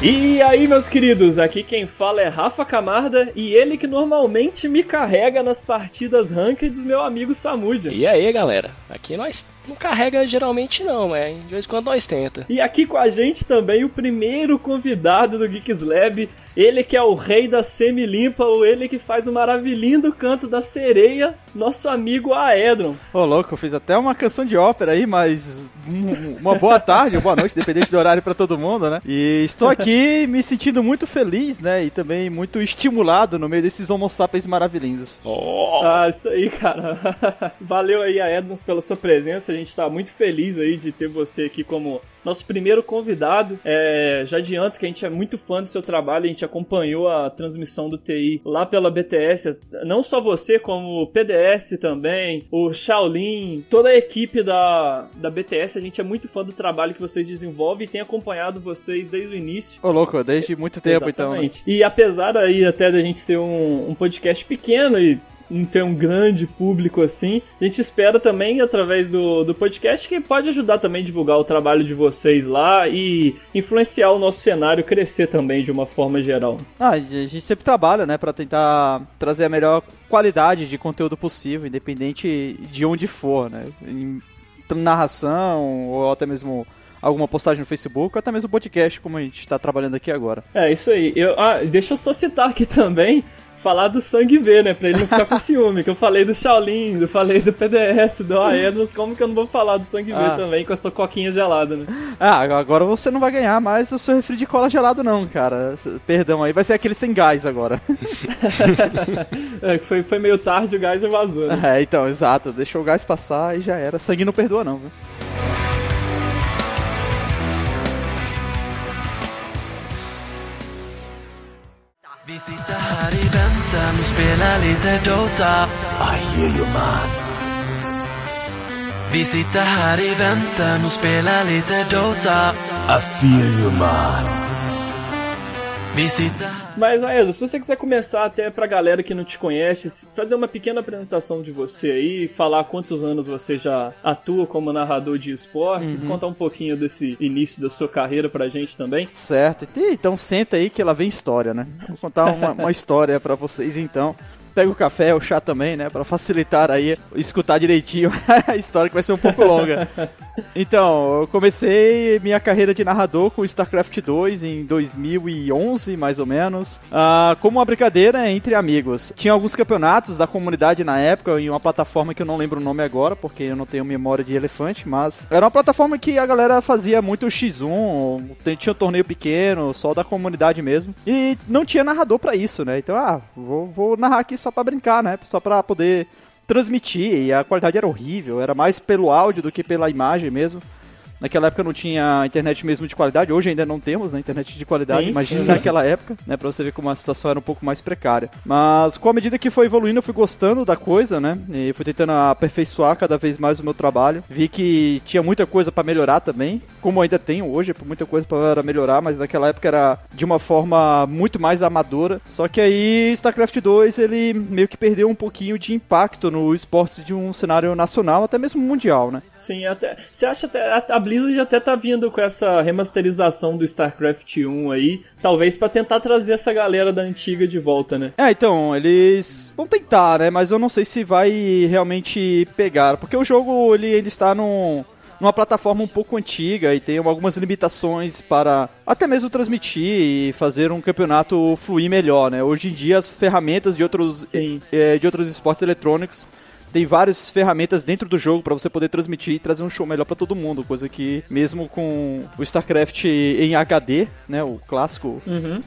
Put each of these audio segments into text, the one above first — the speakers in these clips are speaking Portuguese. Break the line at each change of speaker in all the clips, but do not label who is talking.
E aí, meus queridos, aqui quem fala é Rafa Camarda e ele que normalmente me carrega nas partidas ranked, meu amigo Samudia.
E aí, galera? Aqui nós não carrega geralmente não, mas de vez em quando nós tenta.
E aqui com a gente também o primeiro convidado do Geeks Lab, ele que é o rei da semi-limpa, ou ele que faz o maravilhindo canto da sereia, nosso amigo Aedrons.
Ô, louco, eu fiz até uma canção de ópera aí, mas uma boa tarde, uma boa noite, dependente do horário para todo mundo, né? E estou aqui me sentindo muito feliz, né? E também muito estimulado no meio desses homo sapiens maravilhindos.
Oh. Ah, isso aí, cara. Valeu aí, Aedrons, pela sua presença gente está muito feliz aí de ter você aqui como nosso primeiro convidado. É, já adianto que a gente é muito fã do seu trabalho, a gente acompanhou a transmissão do TI lá pela BTS. Não só você, como o PDS também, o Shaolin, toda a equipe da, da BTS. A gente é muito fã do trabalho que vocês desenvolvem e tem acompanhado vocês desde o início.
Ô, louco, desde muito tempo
Exatamente.
então.
E apesar aí até da gente ser um, um podcast pequeno e não ter um grande público assim. A gente espera também, através do, do podcast, que pode ajudar também a divulgar o trabalho de vocês lá e influenciar o nosso cenário crescer também de uma forma geral.
Ah, a gente sempre trabalha, né, para tentar trazer a melhor qualidade de conteúdo possível, independente de onde for, né? Em narração ou até mesmo alguma postagem no Facebook ou até mesmo podcast, como a gente está trabalhando aqui agora.
É, isso aí. Eu, ah, deixa eu só citar aqui também falar do sangue V, né? Pra ele não ficar com ciúme. Que eu falei do Shaolin, eu falei do PDS, do Aenos, como que eu não vou falar do sangue ah. V também com a sua coquinha gelada, né?
Ah, agora você não vai ganhar mais o seu refri de cola gelado, não, cara. Perdão aí, vai ser aquele sem gás agora.
é, foi, foi meio tarde, o gás já vazou. Né?
É, então, exato. Deixou o gás passar e já era. Sangue não perdoa, não, viu? Vi sitter här i väntan och spelar lite Dota. I hear you man Vi sitter här i väntan och spelar lite Dota. I feel you man
Mas, Aedo, se você quiser começar até pra galera que não te conhece, fazer uma pequena apresentação de você aí, falar quantos anos você já atua como narrador de esportes, uhum. contar um pouquinho desse início da sua carreira pra gente também.
Certo. Então senta aí que ela vem história, né? Vou contar uma, uma história para vocês então pega o café, o chá também, né? Pra facilitar aí, escutar direitinho a história que vai ser um pouco longa. Então, eu comecei minha carreira de narrador com StarCraft 2 em 2011, mais ou menos, uh, como uma brincadeira entre amigos. Tinha alguns campeonatos da comunidade na época, em uma plataforma que eu não lembro o nome agora, porque eu não tenho memória de elefante, mas era uma plataforma que a galera fazia muito X1, tinha um torneio pequeno, só da comunidade mesmo, e não tinha narrador para isso, né? Então, ah, vou, vou narrar aqui só só para brincar, né? Só para poder transmitir. E a qualidade era horrível, era mais pelo áudio do que pela imagem mesmo. Naquela época não tinha internet mesmo de qualidade, hoje ainda não temos, né, internet de qualidade, Sim. imagina naquela época, né, pra você ver como a situação era um pouco mais precária. Mas com a medida que foi evoluindo, eu fui gostando da coisa, né, e fui tentando aperfeiçoar cada vez mais o meu trabalho. Vi que tinha muita coisa para melhorar também, como ainda tenho hoje, muita coisa para melhorar, mas naquela época era de uma forma muito mais amadora. Só que aí StarCraft 2, ele meio que perdeu um pouquinho de impacto no esportes de um cenário nacional, até mesmo mundial, né?
Sim, até. Você acha até Blizzard até tá vindo com essa remasterização do StarCraft 1 aí, talvez para tentar trazer essa galera da antiga de volta, né?
É, então, eles vão tentar, né? Mas eu não sei se vai realmente pegar, porque o jogo ele, ele está num numa plataforma um pouco antiga e tem algumas limitações para até mesmo transmitir e fazer um campeonato fluir melhor, né? Hoje em dia as ferramentas de outros, é, de outros esportes eletrônicos tem várias ferramentas dentro do jogo para você poder transmitir e trazer um show melhor para todo mundo, coisa que mesmo com o StarCraft em HD, né, o clássico, uhum.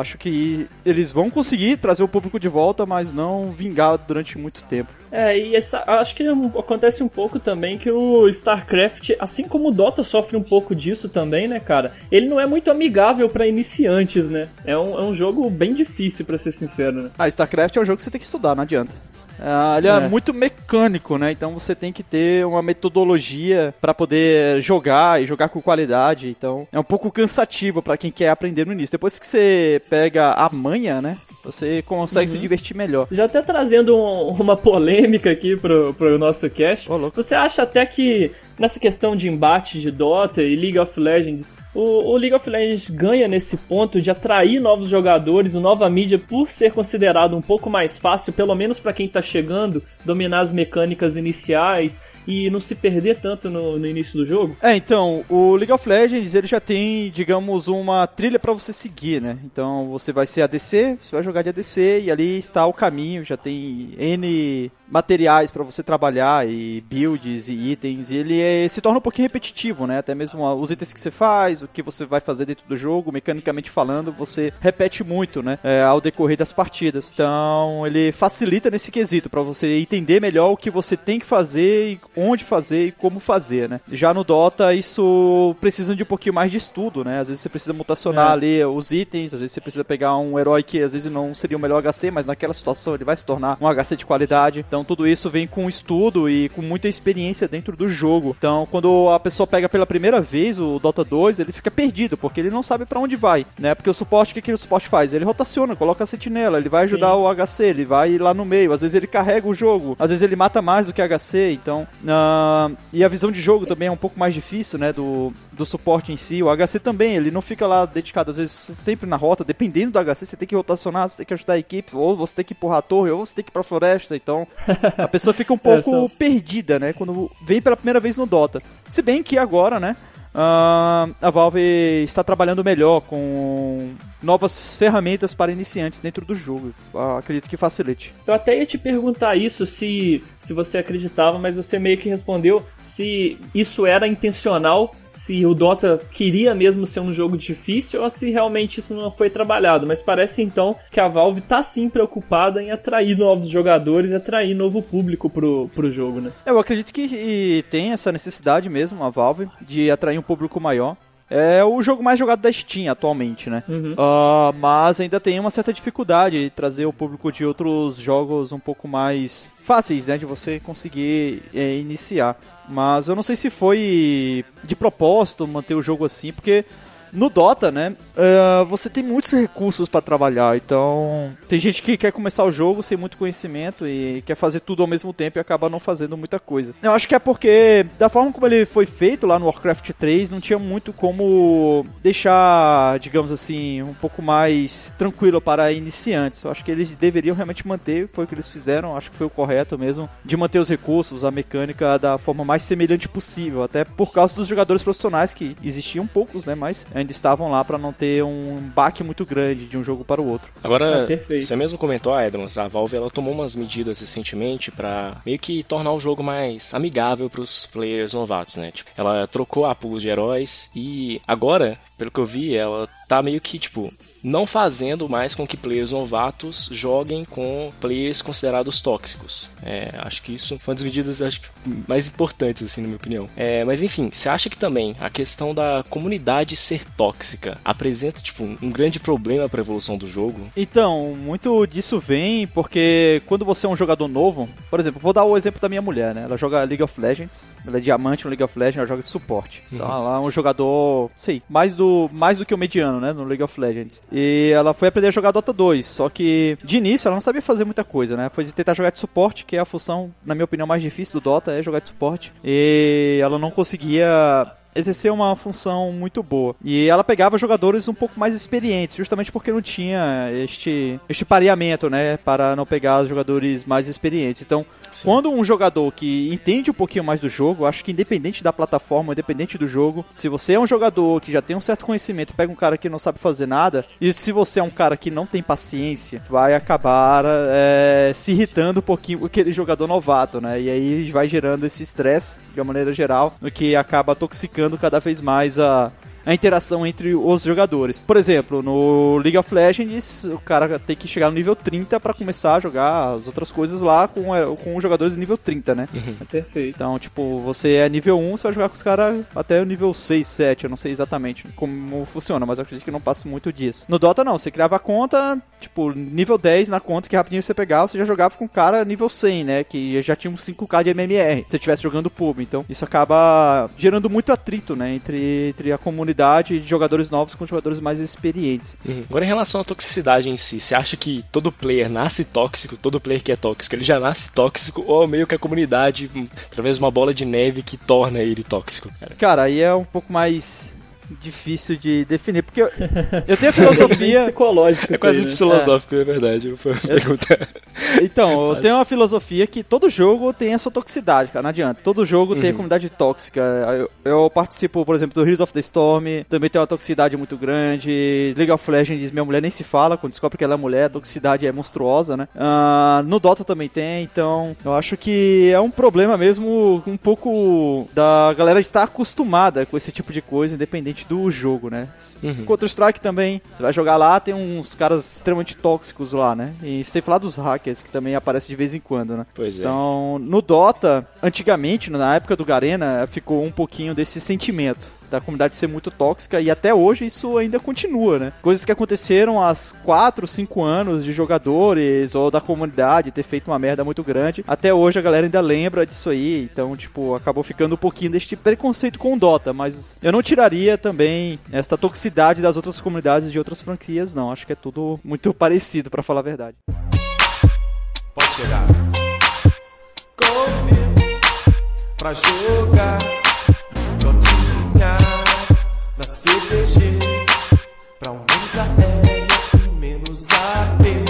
acho que eles vão conseguir trazer o público de volta, mas não vingar durante muito tempo.
É, e essa, acho que acontece um pouco também que o StarCraft, assim como o Dota sofre um pouco disso também, né, cara? Ele não é muito amigável para iniciantes, né? É um, é um jogo bem difícil, para ser sincero, né?
Ah, StarCraft é um jogo que você tem que estudar, não adianta. Uh, ele é. é. muito mecânico, né? Então você tem que ter uma metodologia para poder jogar e jogar com qualidade. Então é um pouco cansativo para quem quer aprender no início. Depois que você pega a manha, né? Você consegue uhum. se divertir melhor.
Já até trazendo um, uma polêmica aqui pro, pro nosso cast. Oh, você acha até que nessa questão de embate de Dota e League of Legends, o, o League of Legends ganha nesse ponto de atrair novos jogadores, nova mídia, por ser considerado um pouco mais fácil, pelo menos para quem tá chegando, dominar as mecânicas iniciais e não se perder tanto no, no, início do jogo?
É, então, o League of Legends ele já tem, digamos, uma trilha para você seguir, né? Então você vai ser ADC, você vai jogar de ADC e ali está o caminho, já tem N materiais para você trabalhar e builds e itens, e ele é, se torna um pouquinho repetitivo, né? Até mesmo os itens que você faz, o que você vai fazer dentro do jogo, mecanicamente falando, você repete muito, né? É, ao decorrer das partidas. Então, ele facilita nesse quesito para você entender melhor o que você tem que fazer, onde fazer e como fazer, né? Já no Dota, isso precisa de um pouquinho mais de estudo, né? Às vezes você precisa mutacionar é. ali os itens, às vezes você precisa pegar um herói que às vezes não seria o melhor HC, mas naquela situação ele vai se tornar um HC de qualidade. Então, tudo isso vem com estudo e com muita experiência dentro do jogo. Então, quando a pessoa pega pela primeira vez o Dota 2, ele fica perdido, porque ele não sabe para onde vai, né? Porque o suporte, o que, que o suporte faz? Ele rotaciona, coloca a sentinela, ele vai ajudar Sim. o HC, ele vai lá no meio, às vezes ele carrega o jogo, às vezes ele mata mais do que HC, então... Uh, e a visão de jogo também é um pouco mais difícil, né? Do, do suporte em si. O HC também, ele não fica lá dedicado, às vezes, sempre na rota, dependendo do HC, você tem que rotacionar, você tem que ajudar a equipe, ou você tem que empurrar a torre, ou você tem que ir pra floresta, então a pessoa fica um pouco é, perdida, né? Quando vem pela primeira vez no Dota. Se bem que agora, né? Uh, a Valve está trabalhando melhor com novas ferramentas para iniciantes dentro do jogo. Uh, acredito que facilite.
Eu até ia te perguntar isso se, se você acreditava, mas você meio que respondeu se isso era intencional se o Dota queria mesmo ser um jogo difícil ou se realmente isso não foi trabalhado. Mas parece então que a Valve tá sim preocupada em atrair novos jogadores e atrair novo público pro, pro jogo, né?
Eu acredito que tem essa necessidade mesmo, a Valve, de atrair um público maior. É o jogo mais jogado da Steam atualmente, né? Uhum. Uh, mas ainda tem uma certa dificuldade de trazer o público de outros jogos um pouco mais fáceis, né? De você conseguir é, iniciar. Mas eu não sei se foi de propósito manter o jogo assim, porque no Dota, né, uh, você tem muitos recursos para trabalhar, então tem gente que quer começar o jogo sem muito conhecimento e quer fazer tudo ao mesmo tempo e acaba não fazendo muita coisa. Eu acho que é porque, da forma como ele foi feito lá no Warcraft 3, não tinha muito como deixar, digamos assim, um pouco mais tranquilo para iniciantes. Eu acho que eles deveriam realmente manter, foi o que eles fizeram, acho que foi o correto mesmo, de manter os recursos, a mecânica da forma mais semelhante possível, até por causa dos jogadores profissionais que existiam poucos, né, mas ainda estavam lá para não ter um baque muito grande de um jogo para o outro.
Agora, é, você mesmo comentou, Edrons, a Valve ela tomou umas medidas recentemente para meio que tornar o jogo mais amigável para os players novatos, né? Tipo, ela trocou a pool de heróis e agora, pelo que eu vi, ela tá meio que tipo não fazendo mais com que players novatos joguem com players considerados tóxicos. É, acho que isso foi uma das medidas acho, mais importantes, assim, na minha opinião. É, mas enfim, você acha que também a questão da comunidade ser tóxica apresenta tipo, um grande problema para a evolução do jogo?
Então, muito disso vem porque quando você é um jogador novo, por exemplo, vou dar o exemplo da minha mulher, né? Ela joga League of Legends, ela é diamante no League of Legends, ela joga de suporte. Então uhum. ela é um jogador, sei, mais do, mais do que o mediano, né? No League of Legends. E ela foi aprender a jogar Dota 2, só que de início ela não sabia fazer muita coisa, né? Foi tentar jogar de suporte, que é a função, na minha opinião, mais difícil do Dota, é jogar de suporte. E ela não conseguia exercer uma função muito boa. E ela pegava jogadores um pouco mais experientes, justamente porque não tinha este, este pareamento, né, para não pegar os jogadores mais experientes. Então, Sim. quando um jogador que entende um pouquinho mais do jogo, acho que independente da plataforma, independente do jogo, se você é um jogador que já tem um certo conhecimento, pega um cara que não sabe fazer nada, e se você é um cara que não tem paciência, vai acabar é, se irritando um pouquinho com aquele jogador novato, né? E aí vai gerando esse estresse, de uma maneira geral, no que acaba toxicando cada vez mais a, a interação entre os jogadores. Por exemplo, no League of Legends, o cara tem que chegar no nível 30 para começar a jogar as outras coisas lá com, é, com os jogadores nível 30, né?
Uhum. É perfeito.
Então, tipo, você é nível 1, você vai jogar com os caras até o nível 6, 7, eu não sei exatamente como funciona, mas eu acredito que não passa muito disso. No Dota não, você criava a conta, tipo, nível 10 na conta que rapidinho você pegava, você já jogava com o cara nível 100, né? Que já tinha uns 5k de MMR, se você estivesse jogando pub. Então, isso acaba gerando muito atrito, né? Entre, entre a comunidade de jogadores novos com jogadores mais experientes.
Uhum. Agora, em relação à toxicidade em si, você acha que todo player nasce tóxico, todo player que é tóxico, ele já nasce tóxico, ou meio que a comunidade, através de uma bola de neve, que torna ele tóxico?
Cara, cara aí é um pouco mais difícil de definir, porque eu, eu tenho a filosofia...
É psicológico
É quase
aí, né?
filosófico, é, verdade. Não foi uma pergunta.
Então, eu tenho uma filosofia que todo jogo tem a sua toxicidade, cara, não adianta. Todo jogo tem a comunidade tóxica. Eu, eu participo, por exemplo, do Heroes of the Storm, também tem uma toxicidade muito grande. League of Legends, minha mulher nem se fala, quando descobre que ela é mulher, a toxicidade é monstruosa, né? Ah, no Dota também tem, então eu acho que é um problema mesmo um pouco da galera estar acostumada com esse tipo de coisa, independente do jogo, né?
Uhum.
Counter-Strike também, você vai jogar lá, tem uns caras extremamente tóxicos lá, né? E sem falar dos hackers, que também aparecem de vez em quando, né?
Pois é.
Então, no Dota, antigamente, na época do Garena, ficou um pouquinho desse sentimento da comunidade ser muito tóxica e até hoje isso ainda continua, né? Coisas que aconteceram há 4, 5 anos de jogadores ou da comunidade ter feito uma merda muito grande. Até hoje a galera ainda lembra disso aí, então, tipo, acabou ficando um pouquinho deste preconceito com o Dota, mas eu não tiraria também essa toxicidade das outras comunidades de outras franquias, não. Acho que é tudo muito parecido, pra falar a verdade.
Pode chegar. Convite pra jogar na CDG Pra um menos a L menos a P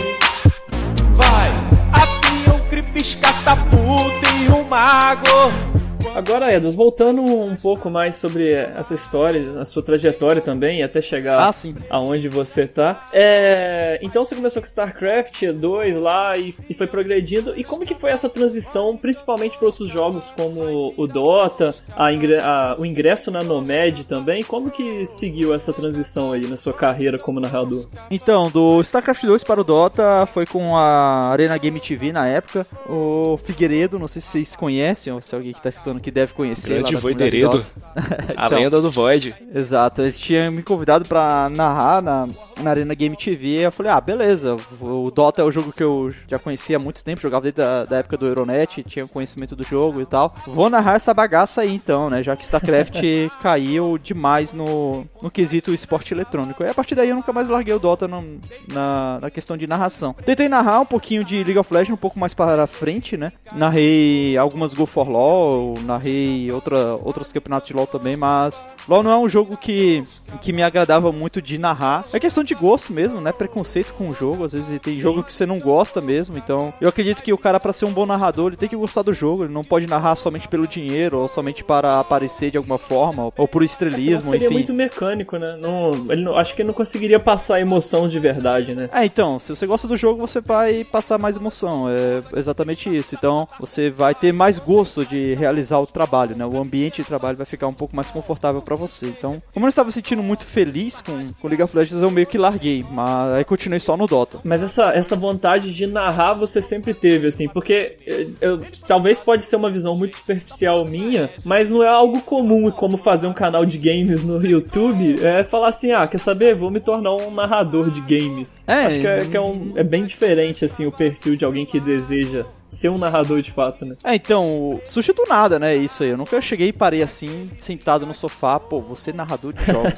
Vai! Avião, cripes, catapulta e um mago
Agora, Edos, voltando um pouco mais sobre essa história, a sua trajetória também, até chegar
Ah,
aonde você tá. É, Então você começou com StarCraft 2 lá e, e foi progredindo. E como que foi essa transição, principalmente para outros jogos como o Dota, a ingre- a- o ingresso na Nomad também? Como que seguiu essa transição aí na sua carreira como narrador?
Então, do StarCraft 2 para o Dota foi com a Arena Game TV na época. O Figueiredo, não sei se vocês conhecem, ou se alguém que tá escutando que deve conhecer.
Grande Voideredo.
Dota.
A
Então.
lenda do Void.
Exato, ele tinha me convidado pra narrar na, na Arena Game TV. Eu falei, ah, beleza. O Dota é o jogo que eu já conhecia há muito tempo, jogava desde a da época do Euronet, tinha conhecimento do jogo e tal. Vou narrar essa bagaça aí então, né? Já que StarCraft caiu demais no, no quesito esporte eletrônico. E a partir daí eu nunca mais larguei o Dota no- na, na questão de narração. Tentei narrar um pouquinho de League of Legends um pouco mais para frente, né? Narrei algumas Go for LoL, narrei outra, outros campeonatos de LoL também, mas LoL não é um jogo que, que me agradava muito de narrar. É questão de gosto mesmo, né? Preconceito com o jogo. Às vezes tem jogo que você não gosta mesmo. Então, eu acredito que o cara, para ser um bom narrador, ele tem que gostar do jogo. Ele não pode narrar somente pelo dinheiro ou somente para aparecer de alguma forma ou por estrelismo,
seria
enfim.
muito mecânico, né? Não, ele não- acho que ele não conseguiria passar a emoção de verdade, né?
É, então, se você gosta do jogo, você vai passar mais emoção. É exatamente isso. Então, você vai ter mais gosto de realizar o trabalho, né? O ambiente de trabalho vai ficar um pouco mais confortável pra você. Então, como eu não estava sentindo muito feliz com, com League of Legends, eu meio que larguei. Mas aí continuei só no Dota.
Mas essa, essa vontade de narrar você sempre teve, assim, porque eu, eu- talvez pode ser uma visão muito superficial minha, mas não é algo comum como fazer um canal de games no YouTube, é falar assim, ah, quer saber? Vou me tornar um narrador de games.
É,
Acho que, é, que é, um, é bem diferente, assim, o perfil de alguém que deseja ser um narrador de fato, né?
É, então, surgiu do nada, né? Isso aí. Eu nunca cheguei e parei assim, sentado no sofá, pô, você é narrador de jogos.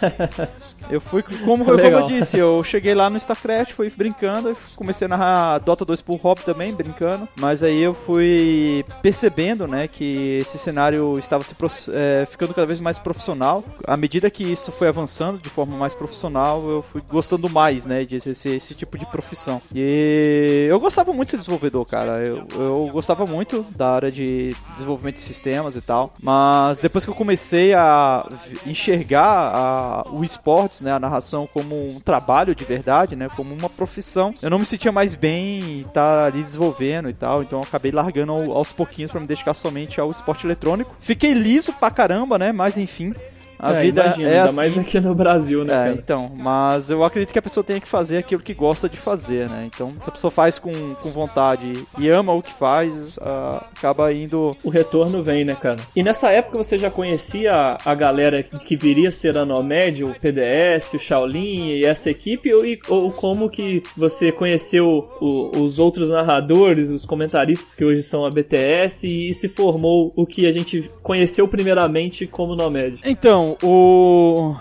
eu fui, como, como eu disse, eu cheguei lá no StarCraft, fui brincando, comecei a narrar Dota 2 por hobby também, brincando. Mas aí eu fui percebendo, né, que esse cenário estava se é, ficando cada vez mais profissional. À medida que isso foi avançando de forma mais profissional, eu fui gostando mais, né, de exercer esse tipo de profissão. E eu gostava muito de ser desenvolvedor, cara. Eu, eu gostava muito da área de desenvolvimento de sistemas e tal. Mas depois que eu comecei a enxergar a- o esportes, né, a narração como um trabalho de verdade, né, como uma profissão, eu não me sentia mais bem em estar ali desenvolvendo e tal. Então eu acabei largando ao- aos pouquinhos pra me dedicar somente ao esporte eletrônico. Fiquei liso pra caramba, né, mas enfim. A
É,
vida
imagino,
é
ainda
assim.
mais aqui no Brasil, né,
É,
cara?
então, mas eu acredito que a pessoa tem que fazer aquilo que gosta de fazer, né? Então, se a pessoa faz com, com vontade e ama o que faz, ah, acaba indo.
O retorno vem, né, cara? E nessa época você já conhecia a galera que viria a ser a Nomad, o PDS, o Shaolin e essa equipe? Ou, ou como que você conheceu o- os outros narradores, os comentaristas que hoje são a BTS e se formou o que a gente conheceu primeiramente como Nomad?
Então, o.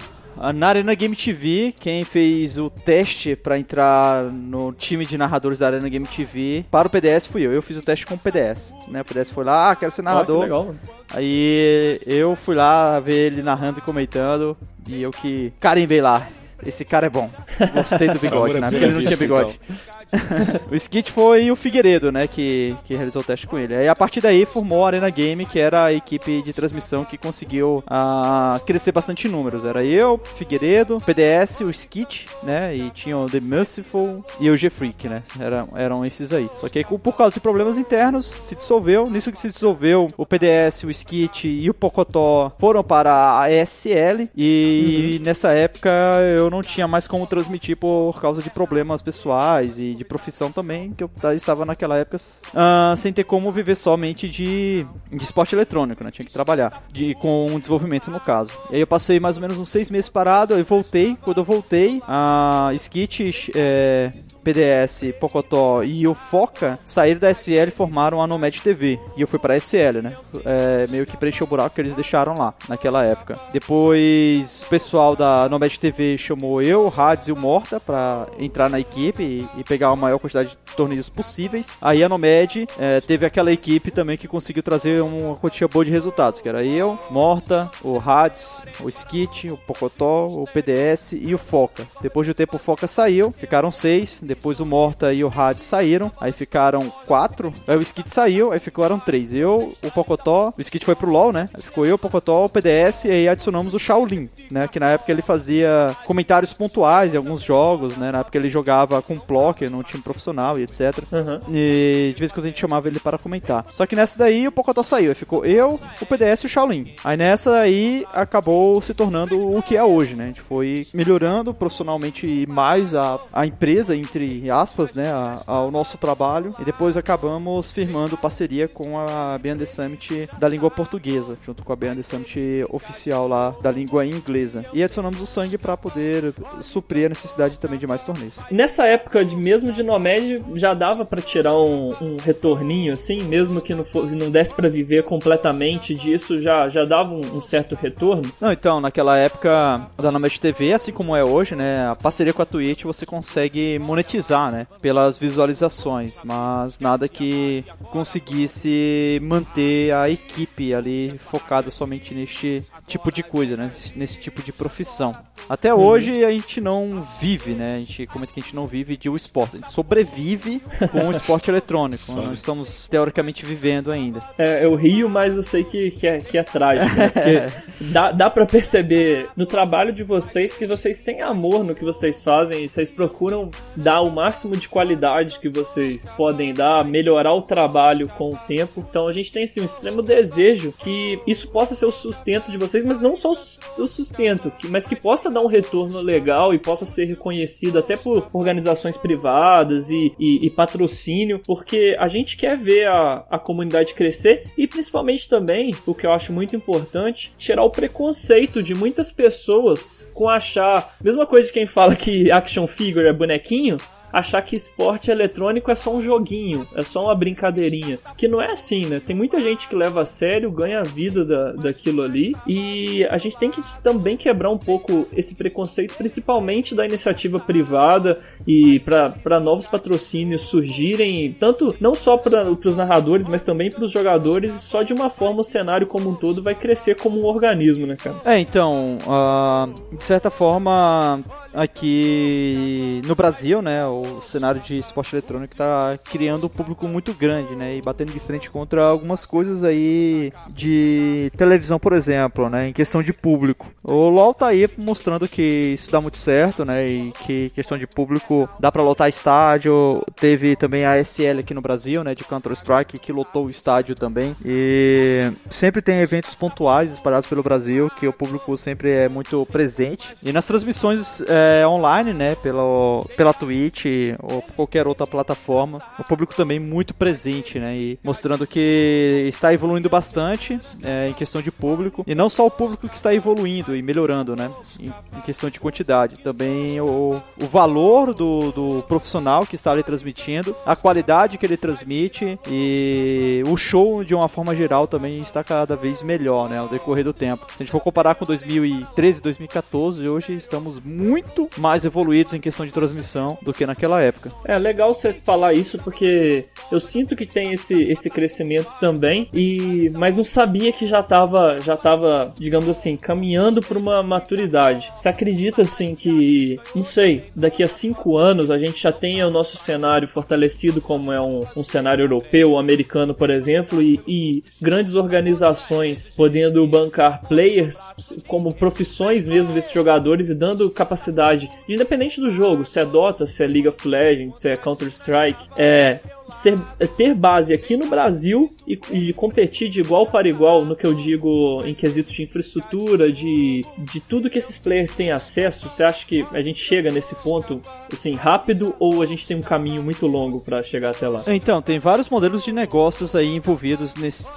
na Arena Game TV, quem fez o teste para entrar no time de narradores da Arena Game TV para o PDS fui eu. Eu fiz o teste com o PDS, né? O PDS foi lá, ah, quero ser narrador. Oh,
legal.
Aí eu fui lá ver ele narrando e comentando e eu que carimbei lá. Esse cara é bom. Gostei do bigode, né? Porque ele não tinha bigode. Então. o Skit foi o Figueiredo, né, que, que realizou o teste com ele. Aí a partir daí formou a Arena Game, que era a equipe de transmissão que conseguiu uh, crescer bastante em números. Era eu, Figueiredo, PDS, o Skit, né, e tinha o The Merciful e o G-Freak, né, era, eram esses aí. Só que aí, por causa de problemas internos, se dissolveu. Nisso que se dissolveu, o PDS, o Skit e o Pocotó foram para a ESL e uhum. nessa época eu não tinha mais como transmitir por causa de problemas pessoais e de profissão também, que eu estava naquela época uh, sem ter como viver somente de, de esporte eletrônico, né? Tinha que trabalhar de, com desenvolvimento no caso. E aí eu passei mais ou menos uns seis meses parado, aí voltei. Quando eu voltei, a Skit é, PDS, Pocotó e o Foca saíram da SL e formaram a Nomad TV. E eu fui pra SL, né? É, meio que preencher o buraco que eles deixaram lá, naquela época. Depois, o pessoal da Nomad TV chamou eu, o Hades e o Morta pra entrar na equipe e, e pegar a maior quantidade de torneios possíveis. Aí a Nomad é, teve aquela equipe também que conseguiu trazer uma quantia boa de resultados, que era eu, Morta, o Hades, o Skit, o Pocotó, o PDS e o Foca. Depois do tempo o Foca saiu, ficaram seis depois o Morta e o Had saíram. Aí ficaram quatro. Aí o Skit saiu, aí ficaram três. Eu, o Pocotó, o Skit foi pro LoL, né? Aí ficou eu, o Pocotó, o PDS e aí adicionamos o Shaolin, né? Que na época ele fazia comentários pontuais em alguns jogos, né? Na época ele jogava com Plocker num time profissional e etc. Uhum. E de vez em quando a gente chamava ele para comentar. Só que nessa daí o Pocotó saiu. Aí ficou eu, o PDS e o Shaolin. Aí nessa aí acabou se tornando o que é hoje, né? A gente foi melhorando profissionalmente mais a, a empresa entre entre aspas, né, ao nosso trabalho e depois acabamos firmando parceria com a B&D Summit da língua portuguesa, junto com a B&D Summit oficial lá da língua inglesa. E adicionamos o sangue para poder suprir a necessidade também de mais torneios.
Nessa época de mesmo de Nomad já dava para tirar um, um, retorninho assim, mesmo que não fosse não desse para viver completamente disso, já já dava um, um, certo retorno?
Não, então, naquela época da Nomad TV, assim como é hoje, né, a parceria com a Twitch você consegue monetizar monetizar, né? Pelas visualizações, mas nada que conseguisse manter a equipe ali focada somente neste tipo de coisa, né? Nesse tipo de profissão. Até uhum. hoje a gente não vive, né? A gente comenta que a gente não vive de um esporte, a gente sobrevive com o esporte eletrônico. Nós estamos teoricamente vivendo ainda.
É, eu rio, mas eu sei que, que, é, que é trágico. Né? Porque dá, dá pra perceber no trabalho de vocês que vocês têm amor no que vocês fazem e vocês procuram dar o máximo de qualidade que vocês podem dar, melhorar o trabalho com o tempo. Então a gente tem assim, um extremo desejo que isso possa ser o sustento de vocês, mas não só o sustento, mas que possa dar um retorno legal e possa ser reconhecido até por organizações privadas e, e, e patrocínio, porque a gente quer ver a, a comunidade crescer e principalmente também, o que eu acho muito importante, tirar o preconceito de muitas pessoas com achar, mesma coisa de quem fala que action figure é bonequinho, achar que esporte eletrônico é só um joguinho, é só uma brincadeirinha. Que não é assim, né? Tem muita gente que leva a sério, ganha a vida da, daquilo ali. E a gente tem que também quebrar um pouco esse preconceito, principalmente da iniciativa privada e para novos patrocínios surgirem, tanto não só para os narradores, mas também para os jogadores. E só de uma forma o cenário como um todo vai crescer como um organismo, né, cara?
É, então, uh, de certa forma, aqui no Brasil, né, o cenário de esporte eletrônico está criando um público muito grande, né, e batendo de frente contra algumas coisas aí de televisão, por exemplo, né, em questão de público. O LoL tá aí mostrando que isso dá muito certo, né, e que questão de público dá para lotar estádio. Teve também a SL aqui no Brasil, né, de Counter Strike que lotou o estádio também. E sempre tem eventos pontuais espalhados pelo Brasil que o público sempre é muito presente. E nas transmissões é, online, né, pela, pela Twitch ou qualquer outra plataforma. O público também muito presente, né, e mostrando que está evoluindo bastante é, em questão de público. E não só o público que está evoluindo e melhorando, né, em, em questão de quantidade. Também o, o valor do, do profissional que está ali transmitindo, a qualidade que ele transmite e o show de uma forma geral também está cada vez melhor, né, ao decorrer do tempo. Se a gente for comparar com 2013, 2014, hoje estamos muito mais evoluídos em questão de transmissão do que naquela época.
É legal você falar isso porque eu sinto que tem esse, esse crescimento também e mas não sabia que já estava já tava, digamos assim, caminhando para uma maturidade. Você acredita assim que, não sei, daqui a cinco anos a gente já tenha o nosso cenário fortalecido como é um, um cenário europeu, americano, por exemplo, e, e grandes organizações podendo bancar players como profissões mesmo desses jogadores e dando capacidade, independente do jogo, se é Dota, se é League of Legends, se é Counter-Strike, é ser, ter base aqui no Brasil e, e, competir de igual para igual no que eu digo em quesito de infraestrutura, de, de tudo que esses players têm acesso, você acha que a gente chega nesse ponto assim rápido ou a gente tem um caminho muito longo para chegar até lá?
Então, tem vários modelos de negócios aí envolvidos nesse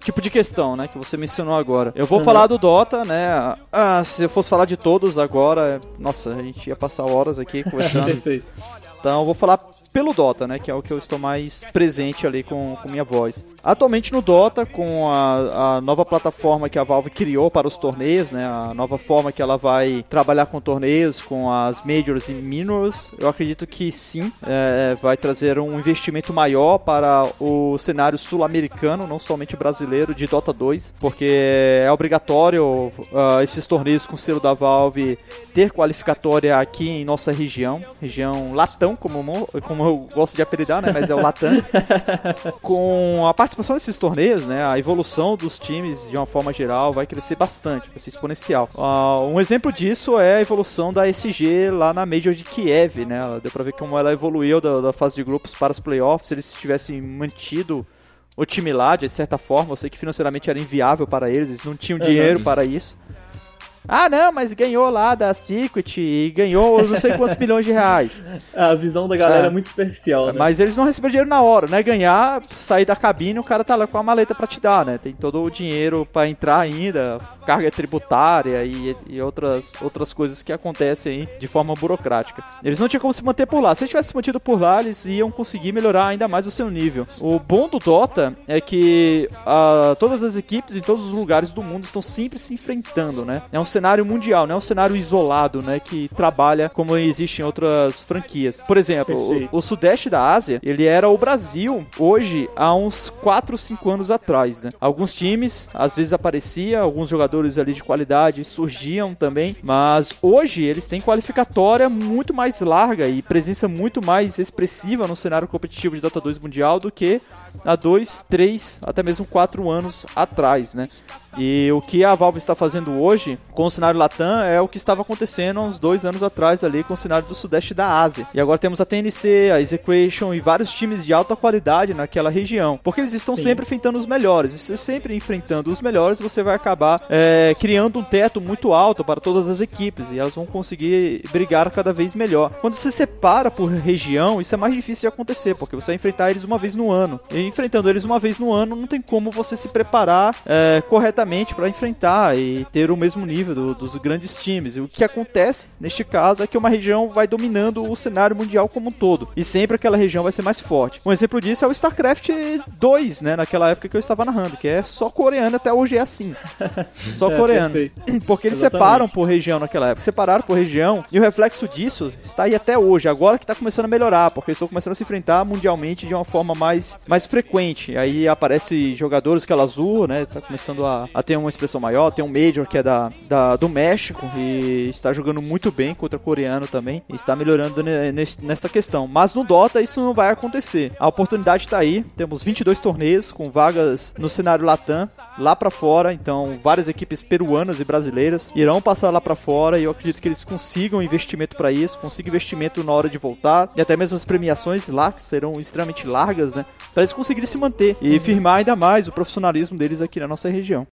tipo de questão, né, que você mencionou agora. Eu vou uhum. falar do Dota, né? Ah, se eu fosse falar de todos agora, nossa, a gente ia passar horas aqui conversando.
Perfeito.
Então, eu vou falar pelo Dota, né? Que é o que eu estou mais presente ali com, com minha voz. Atualmente no Dota, com a, a, nova plataforma que a Valve criou para os torneios, né? A nova forma que ela vai trabalhar com torneios, com as Majors e Minors, eu acredito que sim, é, vai trazer um investimento maior para o cenário sul-americano, não somente brasileiro, de Dota 2, porque é obrigatório uh, esses torneios com selo da Valve ter qualificatória aqui em nossa região, região Latão, como, como eu gosto de apelidar, né? Mas é o Latam. com a participação desses torneios, né? A evolução dos times de uma forma geral vai crescer bastante, vai ser exponencial. Uh, um exemplo disso é a evolução da SG lá na Major de Kiev, né? Deu pra ver como ela evoluiu da, da fase de grupos para os playoffs. Se eles tivessem mantido o time lá, de certa forma, eu sei que financeiramente era inviável para eles, eles não tinham dinheiro uhum. para isso. Ah, não, mas ganhou lá da Secret e ganhou não sei quantos milhões de reais.
A visão da galera é, é muito superficial, né?
Mas eles não receberam dinheiro na hora, né? Ganhar, sair da cabine, o cara tá lá com a maleta pra te dar, né? Tem todo o dinheiro para entrar ainda, carga tributária e, e, outras, outras coisas que acontecem aí de forma burocrática. Eles não tinham como se manter por lá. Se eles tivessem se mantido por lá, eles iam conseguir melhorar ainda mais o seu nível. O bom do Dota é que uh, todas as equipes em todos os lugares do mundo estão sempre se enfrentando, né? É um cenário mundial, não é um cenário isolado, né? Que trabalha como existe em outras franquias. Por exemplo, o, o, sudeste da Ásia, ele era o Brasil hoje há uns 4, 5 anos atrás, né? Alguns times, às vezes aparecia, alguns jogadores ali de qualidade surgiam também, mas hoje eles têm qualificatória muito mais larga e presença muito mais expressiva no cenário competitivo de Dota 2 mundial do que há dois, três, até mesmo quatro anos atrás, né? E o que a Valve está fazendo hoje com o cenário Latam é o que estava acontecendo há uns dois anos atrás ali com o cenário do Sudeste da Ásia. E agora temos a TNC, a Exequation e vários times de alta qualidade naquela região. Porque eles estão Sim. sempre enfrentando os melhores. E você sempre enfrentando os melhores, você vai acabar é, criando um teto muito alto para todas as equipes. E elas vão conseguir brigar cada vez melhor. Quando você separa por região, isso é mais difícil de acontecer, porque você vai enfrentar eles uma vez no ano. E enfrentando eles uma vez no ano, não tem como você se preparar é, corretamente para enfrentar e ter o mesmo nível do, dos grandes times. E o que acontece neste caso é que uma região vai dominando o cenário mundial como um todo e sempre aquela região vai ser mais forte. Um exemplo disso é o StarCraft 2, né, naquela época que eu estava narrando, que é só coreano até hoje é assim. Só é, coreano. Porque eles Exatamente. separam por região naquela época, separaram por região e o reflexo disso está aí até hoje, agora que está começando a melhorar, porque eles estão começando a se enfrentar mundialmente de uma forma mais, mais frequente. Aí aparece jogadores que é azul, né, tá começando a, a ter uma expressão maior. Tem um Major que é da, da, do México e está jogando muito bem contra o coreano também. Está melhorando nesta questão. Mas no Dota isso não vai acontecer. A oportunidade está aí. Temos 22 torneios com vagas no cenário Latam lá para fora. Então várias equipes peruanas e brasileiras irão passar lá para fora e eu acredito que eles consigam investimento para isso, consigam investimento na hora de voltar e até mesmo as premiações lá que serão extremamente largas, né? Para eles conseguirem se manter e firmar ainda mais o profissionalismo deles aqui na nossa região.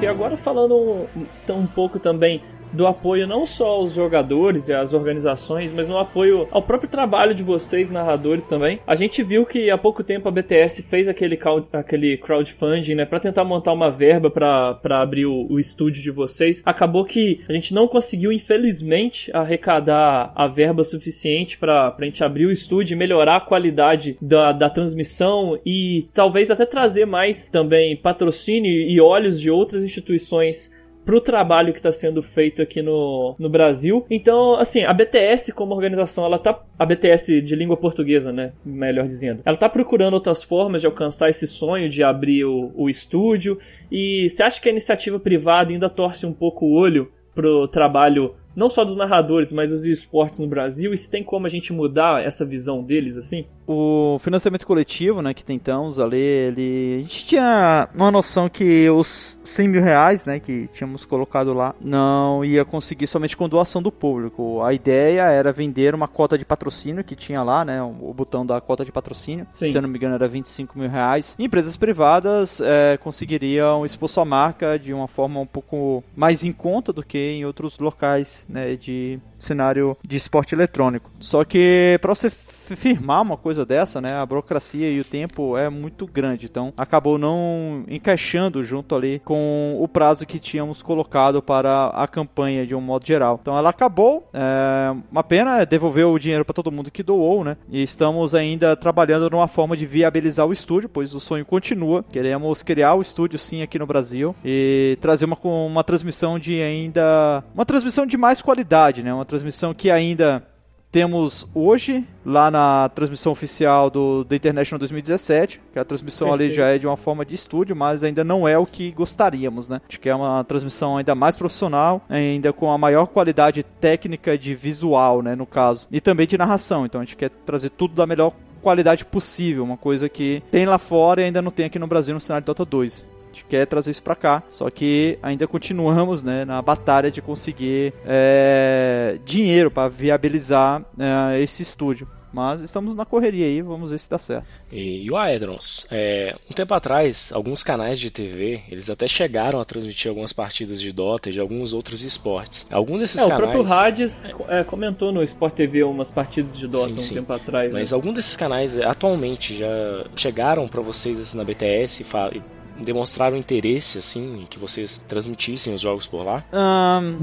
E agora falando um, um pouco também do apoio não só aos jogadores e às organizações, mas no apoio ao próprio trabalho de vocês, narradores também. A gente viu que há pouco tempo a BTS fez aquele, aquele crowdfunding, né, para tentar montar uma verba para abrir o, o estúdio de vocês. Acabou que a gente não conseguiu, infelizmente, arrecadar a verba suficiente para a gente abrir o estúdio e melhorar a qualidade da, da transmissão e talvez até trazer mais também patrocínio e olhos de outras instituições pro trabalho que está sendo feito aqui no, no Brasil. Então, assim, a BTS como organização, ela tá a BTS de língua portuguesa, né, melhor dizendo. Ela tá procurando outras formas de alcançar esse sonho de abrir o, o estúdio e você acha que a iniciativa privada ainda torce um pouco o olho pro trabalho não só dos narradores, mas dos esportes no Brasil? E se tem como a gente mudar essa visão deles, assim?
O financiamento coletivo, né, que tentamos ali, ele... A gente tinha uma noção que os 100 mil reais, né, que tínhamos colocado lá, não ia conseguir somente com doação do público. A ideia era vender uma cota de patrocínio que tinha lá, né, o botão da cota de patrocínio. Sim. Se eu não me engano era 25 mil reais. E empresas privadas é, conseguiriam expor sua marca de uma forma um pouco mais em conta do que em outros locais né, de cenário de esporte eletrônico. Só que para você firmar uma coisa dessa, né, a burocracia e o tempo é muito grande, então acabou não encaixando junto ali com o prazo que tínhamos colocado para a campanha de um modo geral. Então ela acabou, é uma pena devolver o dinheiro para todo mundo que doou, né, e estamos ainda trabalhando numa forma de viabilizar o estúdio, pois o sonho continua. Queremos criar o estúdio sim aqui no Brasil e trazer uma, uma transmissão de ainda uma transmissão de mais qualidade, né, uma transmissão que ainda temos hoje, lá na transmissão oficial do The International 2017, que a transmissão Perfeito. ali já é de uma forma de estúdio, mas ainda não é o que gostaríamos, né? Acho que é uma transmissão ainda mais profissional, ainda com a maior qualidade técnica de visual, né, no caso, e também de narração. Então a gente quer trazer tudo da melhor qualidade possível, uma coisa que tem lá fora e ainda não tem aqui no Brasil no cenário de Dota 2 gente quer trazer isso para cá. Só que ainda continuamos né, na batalha de conseguir é, dinheiro para viabilizar é, esse estúdio. Mas estamos na correria aí, vamos ver se dá certo.
E, e o Aedrons, é, um tempo atrás, alguns canais de TV, eles até chegaram a transmitir algumas partidas de Dota e de alguns outros esportes. Algum desses
é,
canais...
O próprio Hades é, comentou no Sport TV umas partidas de Dota sim, um sim. tempo atrás.
Mas né? algum desses canais é, atualmente já chegaram para vocês assim, na BTS e demonstraram interesse, assim, que vocês transmitissem os jogos por lá?
Um...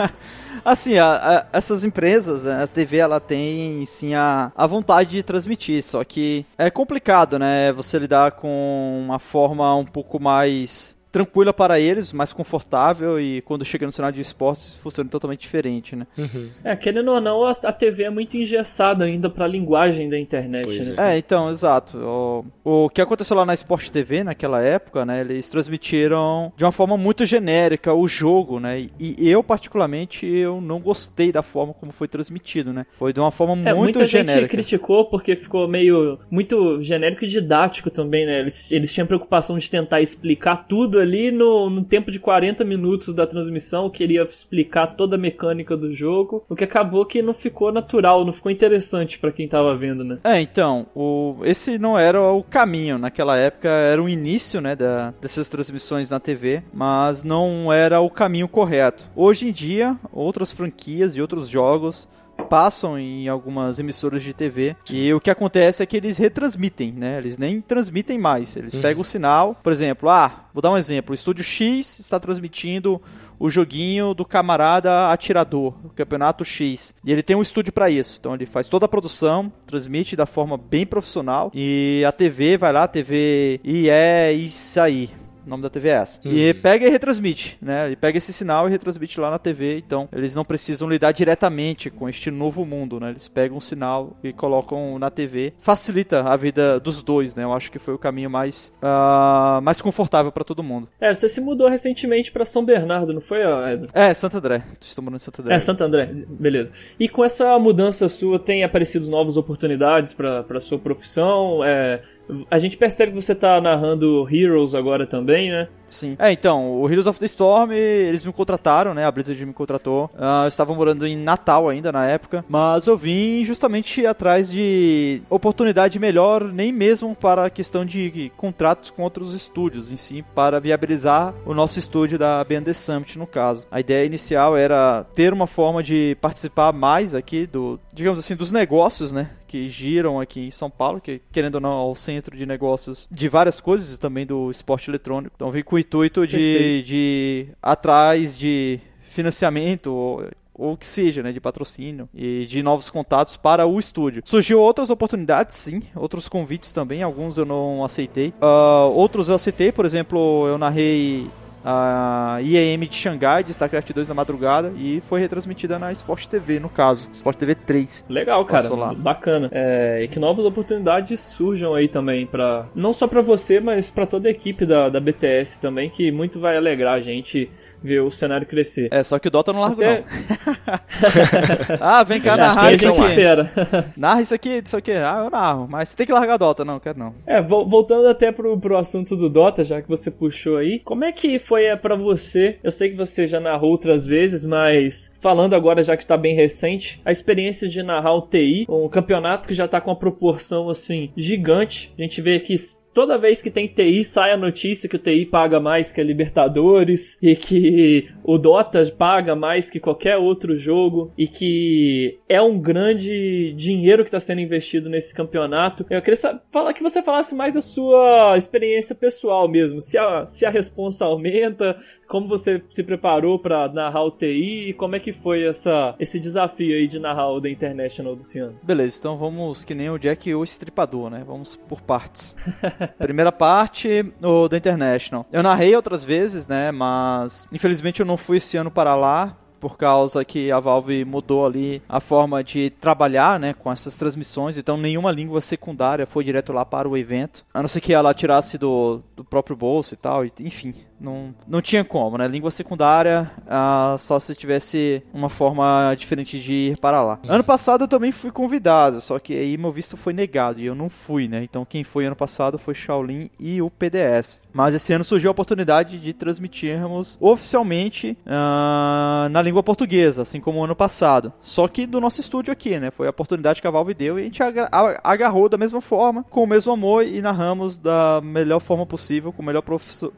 assim, a, a, essas empresas, a TV, ela tem, sim, a, a vontade de transmitir, só que é complicado, né, você lidar com uma forma um pouco mais tranquila para eles, mais confortável e quando chega no cenário de esportes funciona totalmente diferente, né?
Uhum. É, querendo ou não, a, TV é muito engessada ainda para a linguagem da internet, pois né?
É. é, então, exato. O, o que aconteceu lá na Sport TV naquela época, né, eles transmitiram de uma forma muito genérica o jogo, né? E eu particularmente eu não gostei da forma como foi transmitido, né? Foi de uma forma é, muito
muita
genérica.
Muita gente criticou porque ficou meio muito genérico e didático também, né? Eles, eles tinham preocupação de tentar explicar tudo ali no, no tempo de 40 minutos da transmissão, queria explicar toda a mecânica do jogo, o que acabou que não ficou natural, não ficou interessante para quem tava vendo, né?
É, então, o, esse não era o caminho naquela época, era o início, né, da, dessas transmissões na TV, mas não era o caminho correto. Hoje em dia, outras franquias e outros jogos passam em algumas emissoras de TV e o que acontece é que eles retransmitem, né? Eles nem transmitem mais. Eles uhum. pegam o sinal, por exemplo, ah, vou dar um exemplo, o Estúdio X está transmitindo o joguinho do camarada atirador, o Campeonato X. E ele tem um estúdio para isso. Então ele faz toda a produção, transmite da forma bem profissional e a TV vai lá, a TV e é isso aí. O nome da TV é essa. Uhum. E pega e retransmite, né? Ele pega esse sinal e retransmite lá na TV. Então, eles não precisam lidar diretamente com este novo mundo, né? Eles pegam o sinal e colocam na TV. Facilita a vida dos dois, né? Eu acho que foi o caminho mais, uh, mais confortável para todo mundo.
É, você se mudou recentemente para São Bernardo, não foi, Edro?
É, Santo André. Estou morando em Santo André.
É, Santo André. Beleza. E com essa mudança sua, tem aparecido novas oportunidades para sua profissão? É A gente percebe que você tá narrando Heroes agora também, né?
Sim. É, então, o Heroes of the Storm, eles me contrataram, né? A Blizzard me contratou. Uh, eu estava morando em Natal ainda na época, mas eu vim justamente atrás de oportunidade melhor, nem mesmo para a questão de contratos com outros estúdios, em si, para viabilizar o nosso estúdio da B&D Summit, no caso. A ideia inicial era ter uma forma de participar mais aqui do, digamos assim, dos negócios, né? Que giram aqui em São Paulo, que querendo ou não é o centro de negócios de várias coisas, também do esporte eletrônico. Então vem com o intuito de, de atrás de financiamento ou, ou que seja, né, de patrocínio e de novos contatos para o estúdio. Surgiu outras oportunidades, sim, outros convites também, alguns eu não aceitei. Uh, outros eu aceitei, por exemplo, eu narrei a IEM de Xangai de StarCraft 2 na madrugada e foi retransmitida na Sport TV, no caso, Sport TV 3.
Legal, cara, bacana. É, e que novas oportunidades surjam aí também para não só para você, mas para toda a equipe da, da BTS também, que muito vai alegrar a gente ver o cenário crescer.
É, só que o Dota não larga Até... não. ah, vem cá
narrar isso aqui. espera.
Narra isso aqui, isso aqui. Ah, eu narro. Mas você tem que largar Dota, não, quero não.
É, voltando até pro, pro assunto do Dota, já que você puxou aí, como é que foi é, para você? Eu sei que você já narrou outras vezes, mas falando agora, já que tá bem recente, a experiência de narrar o TI, um campeonato que já tá com uma proporção, assim, gigante. A gente vê que toda vez que tem TI sai a notícia que o TI paga mais que a Libertadores e que o Dota paga mais que qualquer outro jogo e que é um grande dinheiro que está sendo investido nesse campeonato. Eu queria falar que você falasse mais da sua experiência pessoal mesmo, se a, se a responsa aumenta, como você se preparou para narrar o TI e como é que foi essa, esse desafio aí de narrar o The International desse ano.
Beleza, então vamos que nem o Jack o Estripador, né? Vamos por partes. Primeira parte, o The International. Eu narrei outras vezes, né? Mas infelizmente eu não fui esse ano para lá por causa que a Valve mudou ali a forma de trabalhar, né, com essas transmissões, então nenhuma língua secundária foi direto lá para o evento, a não ser que ela tirasse do, do próprio bolso e tal, enfim, não, não tinha como, né? Língua secundária, ah, só se tivesse uma forma diferente de ir para lá. Ano passado eu também fui convidado, só que aí meu visto foi negado e eu não fui, né? Então quem foi ano passado foi Shaolin e o PDS. Mas esse ano surgiu a oportunidade de transmitirmos oficialmente ah, na língua portuguesa, assim como ano passado. Só que do nosso estúdio aqui, né? Foi a oportunidade que a Valve deu e a gente agarrou da mesma forma, com o mesmo amor e narramos da melhor forma possível, com o melhor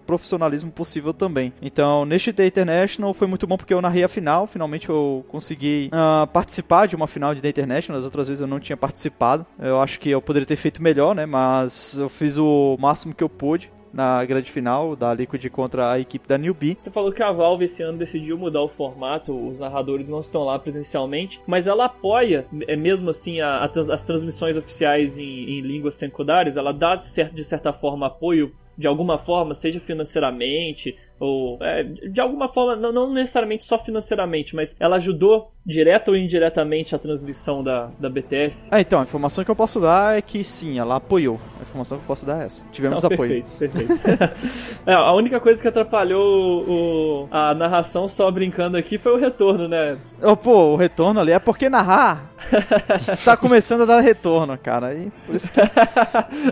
profissionalismo possível também. Então, neste The International foi muito bom porque eu narrei a final, finalmente eu consegui uh, participar de uma final de The International, as outras vezes eu não tinha participado. Eu acho que eu poderia ter feito melhor, né? Mas eu fiz o máximo que eu pude na grande final da Liquid contra a equipe da Newbie.
Você falou que a Valve esse ano decidiu mudar o formato, os narradores não estão lá presencialmente, mas ela apoia, é mesmo assim, a, a, as transmissões oficiais em, em línguas secundárias, ela dá de certa forma apoio de alguma forma, seja financeiramente ou é, de alguma forma, não, não, necessariamente só financeiramente, mas ela ajudou direta ou indiretamente a transmissão da, da BTS?
É, então, a informação que eu posso dar é que sim, ela apoiou. A informação que eu posso dar é essa. Tivemos não, apoio.
Perfeito, perfeito. é, a única coisa que atrapalhou o, a narração, só brincando aqui, foi o retorno, né?
Oh, pô, o retorno ali é porque narrar tá começando a dar retorno, cara. E por isso que,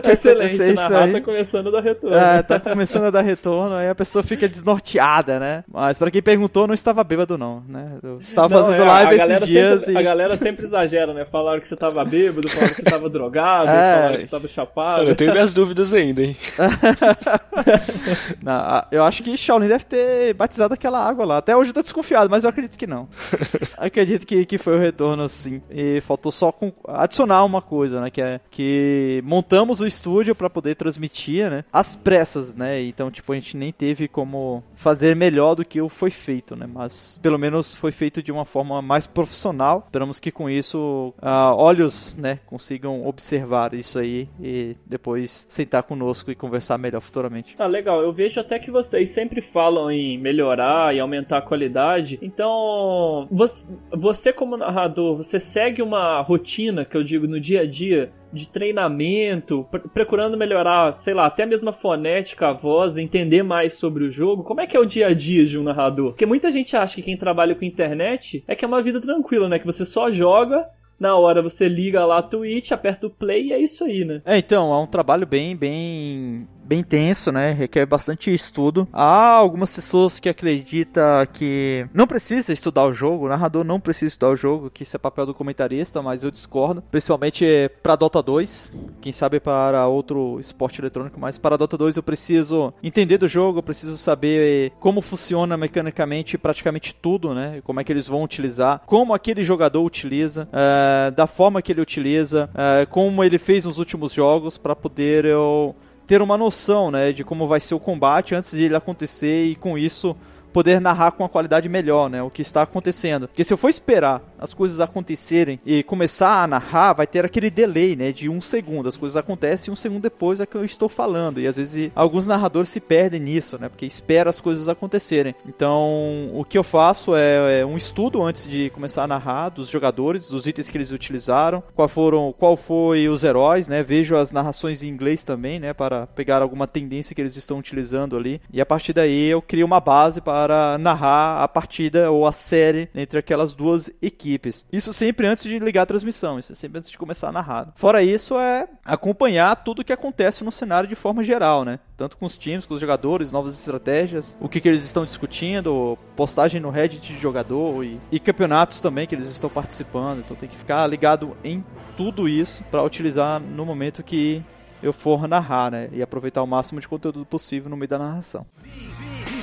que Excelente, narrar tá começando a dar retorno.
É, tá começando a dar retorno, aí a pessoa fica desnorteada, né? Mas para quem perguntou, não estava bêbado, não, né? Eu estava não, fazendo é, live esses dias
sempre, e... A galera sempre exagera, né? Falaram que você estava bêbado, falaram que você estava drogado, é. falaram que você estava chapado.
Eu tenho minhas dúvidas ainda, hein?
não, eu acho que Shaolin deve ter batizado aquela água lá. Até hoje eu tô desconfiado, mas eu acredito que não. acredito que, que foi o retorno, sim. E faltou só com... adicionar uma coisa, né? Que é que montamos o estúdio para poder transmitir, né? As pressas, né? Então, tipo, a gente nem teve como fazer melhor do que o foi feito, né? Mas pelo menos foi feito de uma forma mais profissional. Esperamos que com isso uh, olhos, né, consigam observar isso aí e depois sentar conosco e conversar melhor futuramente.
Ah, legal. Eu vejo até que vocês sempre falam em melhorar e aumentar a qualidade. Então, você, você como narrador, você segue uma rotina que eu digo no dia a dia de treinamento, procurando melhorar, sei lá, até a fonética, a voz, entender mais sobre o jogo. Como é que é o dia a dia de um narrador? Porque muita gente acha que quem trabalha com internet é que é uma vida tranquila, né? Que você só joga na hora você liga lá a Twitch, aperta o play e é isso aí, né?
É, então, é um trabalho bem, bem bem tenso, né? Requer bastante estudo. Há algumas pessoas que acreditam que não precisa estudar o jogo, o narrador não precisa estudar o jogo, que isso é papel do comentarista, mas eu discordo. Principalmente para Dota 2, quem sabe para outro esporte eletrônico, mas para Dota 2 eu preciso entender do jogo, eu preciso saber como funciona mecanicamente praticamente tudo, né? Como é que eles vão utilizar, como aquele jogador utiliza, uh, da forma que ele utiliza, uh, como ele fez nos últimos jogos, para poder eu ter uma noção, né, de como vai ser o combate antes de ele acontecer e com isso poder narrar com uma qualidade melhor, né? O que está acontecendo. Porque se eu for esperar as coisas acontecerem e começar a narrar, vai ter aquele delay, né? De um segundo. As coisas acontecem e um segundo depois é que eu estou falando. E às vezes alguns narradores se perdem nisso, né? Porque espera as coisas acontecerem. Então, o que eu faço é, é um estudo antes de começar a narrar dos jogadores, dos itens que eles utilizaram, qual foram, qual foi os heróis, né? Vejo as narrações em inglês também, né? Para pegar alguma tendência que eles estão utilizando ali. E a partir daí eu crio uma base para para narrar a partida ou a série entre aquelas duas equipes. Isso sempre antes de ligar a transmissão, isso é sempre antes de começar a narrar. Fora isso, é acompanhar tudo o que acontece no cenário de forma geral, né? Tanto com os times, com os jogadores, novas estratégias, o que, que eles estão discutindo, postagem no Reddit de jogador e, e campeonatos também que eles estão participando. Então tem que ficar ligado em tudo isso para utilizar no momento que eu for narrar, né? E aproveitar o máximo de conteúdo possível no meio da narração.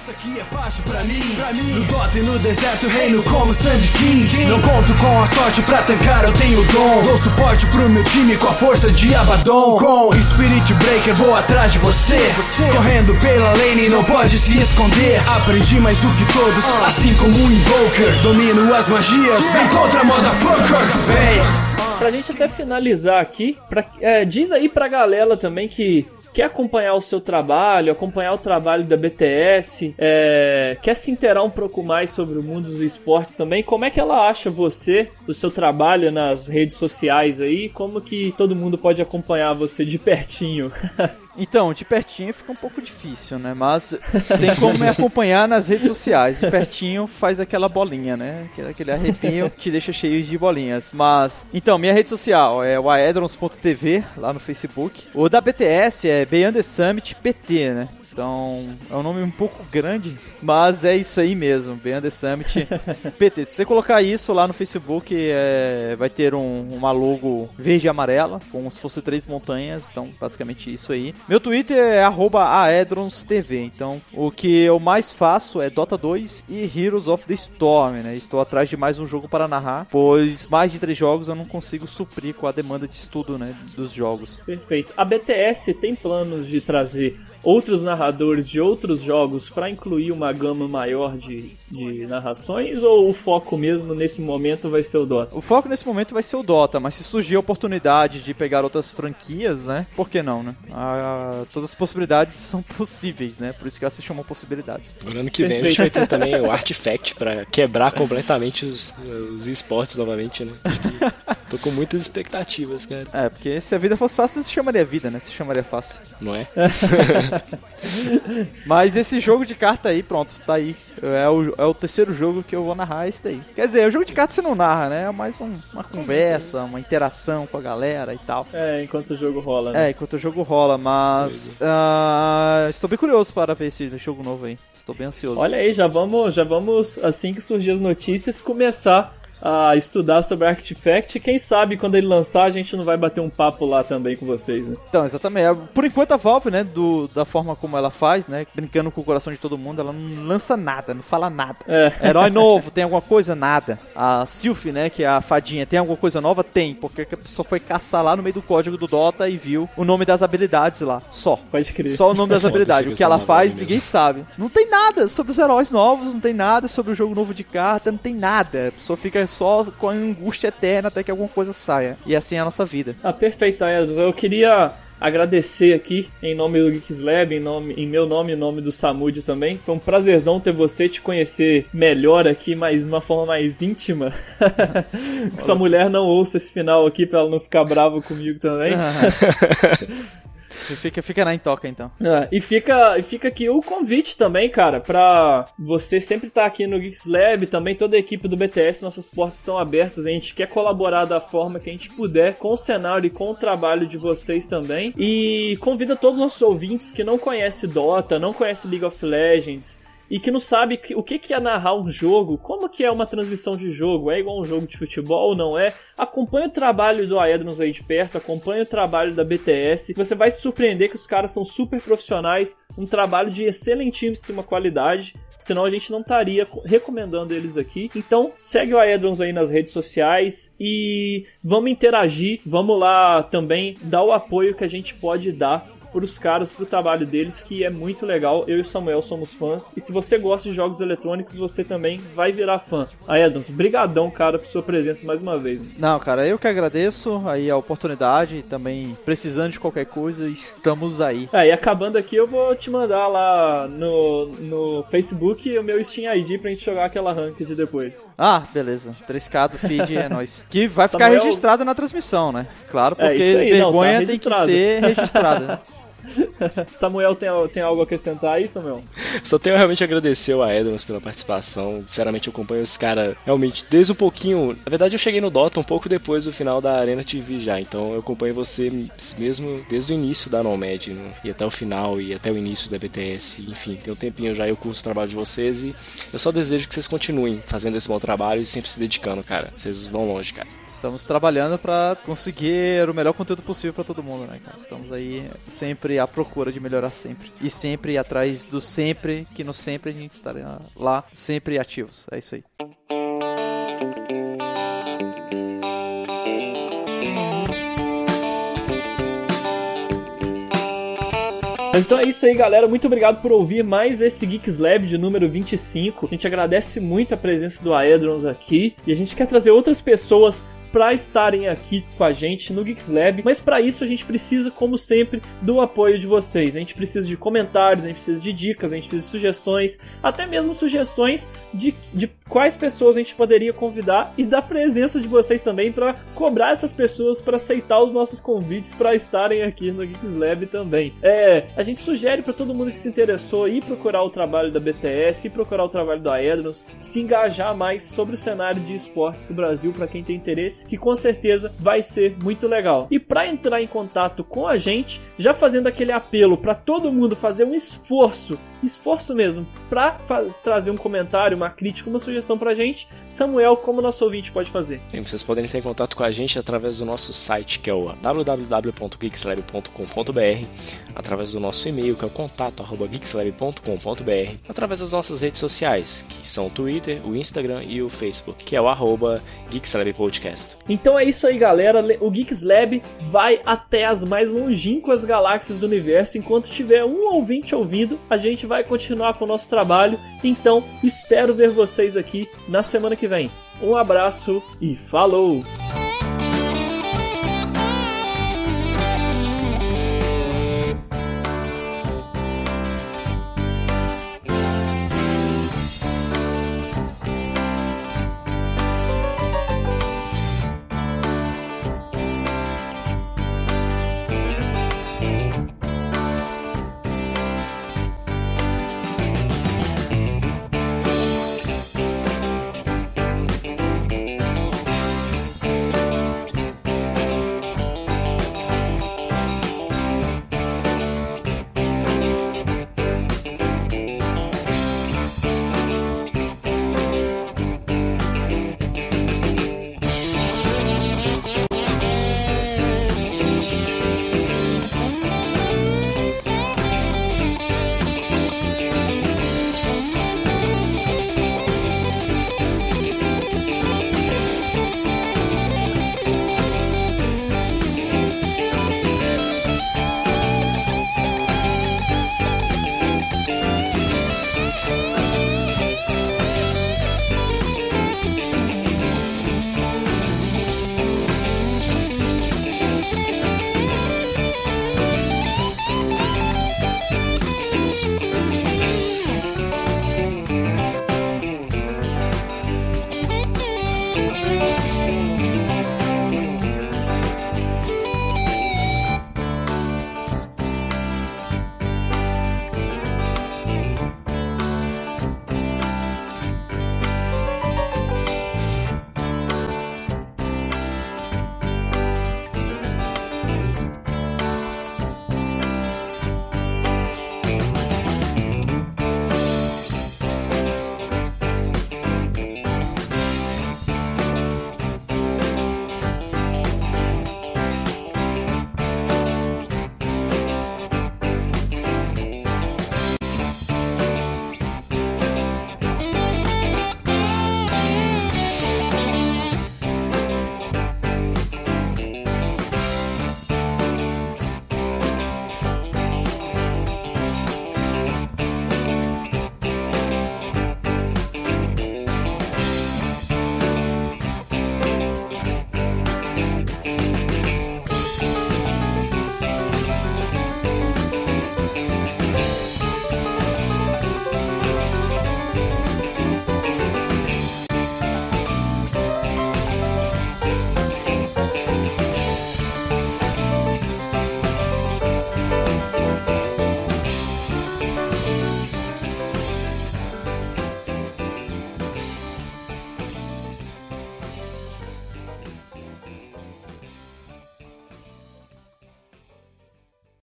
Isso aqui é fácil pra mim. pra mim. No Dota e no deserto, reino como Sand King. Não conto com a sorte pra tancar, eu tenho dom. Dou suporte pro meu time com a força de Abaddon. Com Spirit Breaker, vou atrás de você. você. Correndo pela lane, não pode se esconder. Aprendi mais do que todos, uh. assim como um Invoker. Domino as magias, vem contra motherfucker. Vem.
Pra gente até finalizar aqui, pra, é, diz aí pra galera também que quer acompanhar o seu trabalho, acompanhar o trabalho da BTS, é, quer se inteirar um pouco mais sobre o mundo dos esportes também, como é que ela acha você, o seu trabalho nas redes sociais aí, como que todo mundo pode acompanhar você de pertinho?
Então, de pertinho fica um pouco difícil, né? Mas tem como me acompanhar nas redes sociais. De pertinho faz aquela bolinha, né? Aquele arrepio que te deixa cheio de bolinhas. Mas, então, minha rede social é o aedrons.tv, lá no Facebook. O da BTS é Beyond Summit PT, né? Então, é um nome um pouco grande, mas é isso aí mesmo, Beyond the Summit PT. Se você colocar isso lá no Facebook, é, vai ter um, uma logo verde e amarela, como se fosse três montanhas, então basicamente isso aí. Meu Twitter é aedronstv, então o que eu mais faço é Dota 2 e Heroes of the Storm, né? Estou atrás de mais um jogo para narrar, pois mais de três jogos eu não consigo suprir com a demanda de estudo, né, dos jogos.
Perfeito. A BTS tem planos de trazer outros narradores de outros jogos para incluir uma gama maior de, de narrações ou o foco mesmo nesse momento vai ser o Dota?
O foco nesse momento vai ser o Dota, mas se surgir a oportunidade de pegar outras franquias, né? Por que não, né? Ah, todas as possibilidades são possíveis, né? Por isso que elas se chamam possibilidades.
No ano que vem Perfeito. a gente vai ter também o Artifact para quebrar completamente os, os esportes novamente, né? Tô com muitas expectativas, cara.
É, porque se a vida fosse fácil, se chamaria vida, né? Se chamaria fácil.
Não é?
Mas esse jogo de carta aí, pronto, tá aí. É o, é o terceiro jogo que eu vou narrar esse daí. Quer dizer, o jogo de carta você não narra, né? É mais um, uma conversa, uma interação com a galera e tal.
É, enquanto o jogo rola, né?
É, enquanto o jogo rola, mas. Uh, estou bem curioso para ver esse jogo novo aí. Estou bem ansioso.
Olha aí, já vamos, já vamos, assim que surgir as notícias, começar a estudar sobre Artifact. Quem sabe quando ele lançar a gente não vai bater um papo lá também com vocês, né?
Então, exatamente. É, por enquanto a Valve, né, do, da forma como ela faz, né, brincando com o coração de todo mundo, ela não lança nada, não fala nada. É. Herói novo, tem alguma coisa? Nada. A Sylph, né, que é a fadinha, tem alguma coisa nova? Tem, porque a pessoa foi caçar lá no meio do código do Dota e viu o nome das habilidades lá, só.
Pode crer.
Só o nome das habilidades. O que ela faz, ninguém sabe. Não tem nada sobre os heróis novos, não tem nada sobre o jogo novo de carta, não tem nada. A pessoa fica só com a angústia eterna até que alguma coisa saia. E assim é a nossa vida.
Ah, perfeito, Edson. Eu queria agradecer aqui em nome do Geeks Lab, em, nome, em meu nome e em nome do Samud também. Foi um prazerzão ter você, te conhecer melhor aqui, mas de uma forma mais íntima. que sua mulher não ouça esse final aqui pra ela não ficar brava comigo também.
Fica, fica na intoca, então.
É, e, fica, e fica aqui o convite também, cara, pra você sempre estar tá aqui no Geeks Lab, também toda a equipe do BTS, nossas portas estão abertas, a gente quer colaborar da forma que a gente puder com o cenário e com o trabalho de vocês também. E convida todos os nossos ouvintes que não conhecem Dota, não conhecem League of Legends, e que não sabe o que, é narrar um jogo, como que é uma transmissão de jogo, é igual um jogo de futebol ou não é, acompanha o trabalho do Aedrons aí de perto, acompanha o trabalho da BTS, você vai se surpreender que os caras são super profissionais, um trabalho de excelentíssima qualidade, senão a gente não estaria recomendando eles aqui. Então, segue o Aedrons aí nas redes sociais e vamos interagir, vamos lá também dar o apoio que a gente pode dar pros caras, pro trabalho deles, que é muito legal. Eu e o Samuel somos fãs. E se você gosta de jogos eletrônicos, você também vai virar fã. Aí, Edons, brigadão, cara, por sua presença mais uma vez.
Não, cara, eu que agradeço aí a oportunidade e também precisando de qualquer coisa, estamos aí.
É, e acabando aqui, eu vou te mandar lá no, no Facebook o meu Steam ID pra gente jogar aquela ranked depois.
Ah, beleza. 3K do feed é nóis. Que vai ficar Samuel... registrado na transmissão, né? Claro, é, porque é aí, vergonha não, tá tem que ser registrada.
Samuel tem, tem algo a acrescentar aí, Samuel?
Só tenho realmente a agradecer ao Edmonds pela participação. Sinceramente, eu acompanho esse cara realmente desde um pouquinho. Na verdade, eu cheguei no Dota um pouco depois do final da Arena TV já. Então, eu acompanho você mesmo desde o início da Nomad né? e até o final e até o início da BTS. Enfim, tem um tempinho já eu curso o trabalho de vocês e eu só desejo que vocês continuem fazendo esse bom trabalho e sempre se dedicando, cara. Vocês vão longe, cara.
Estamos trabalhando para conseguir o melhor conteúdo possível para todo mundo, né, cara? Estamos aí sempre à procura de melhorar sempre. E sempre atrás do sempre, que no sempre a gente estará lá, sempre ativos. É isso aí.
Mas então é isso aí, galera. Muito obrigado por ouvir mais esse Geeks Lab de número 25. A gente agradece muito a presença do Aedrons aqui e a gente quer trazer outras pessoas para estarem aqui com a gente no Geeks Lab, mas para isso a gente precisa, como sempre, do apoio de vocês. A gente precisa de comentários, a gente precisa de dicas, a gente precisa de sugestões, até mesmo sugestões de, de quais pessoas a gente poderia convidar e da presença de vocês também para cobrar essas pessoas para aceitar os nossos convites para estarem aqui no Geeks Lab também. É, a gente sugere para todo mundo que se interessou ir procurar o trabalho da BTS, ir procurar o trabalho da Aedros, se engajar mais sobre o cenário de esportes do Brasil para quem tem interesse que com certeza vai ser muito legal. E para entrar em contato com a gente, já fazendo aquele apelo para todo mundo fazer um esforço, esforço mesmo, para trazer um comentário, uma crítica, uma sugestão pra gente, Samuel, como nosso ouvinte pode fazer?
Sim, vocês podem entrar em contato com a gente através do nosso site, que é o www.geekslab.com.br, através do nosso e-mail, que é o contato@geekslab.com.br, através das nossas redes sociais, que são o Twitter, o Instagram e o Facebook, que é o arroba Geekslab Podcast.
Então é isso aí, galera. O Geeks Lab vai até as mais longínquas galáxias do universo. Enquanto tiver um ouvinte ouvindo, a gente vai continuar com o nosso trabalho. Então, espero ver vocês aqui na semana que vem. Um abraço e falou!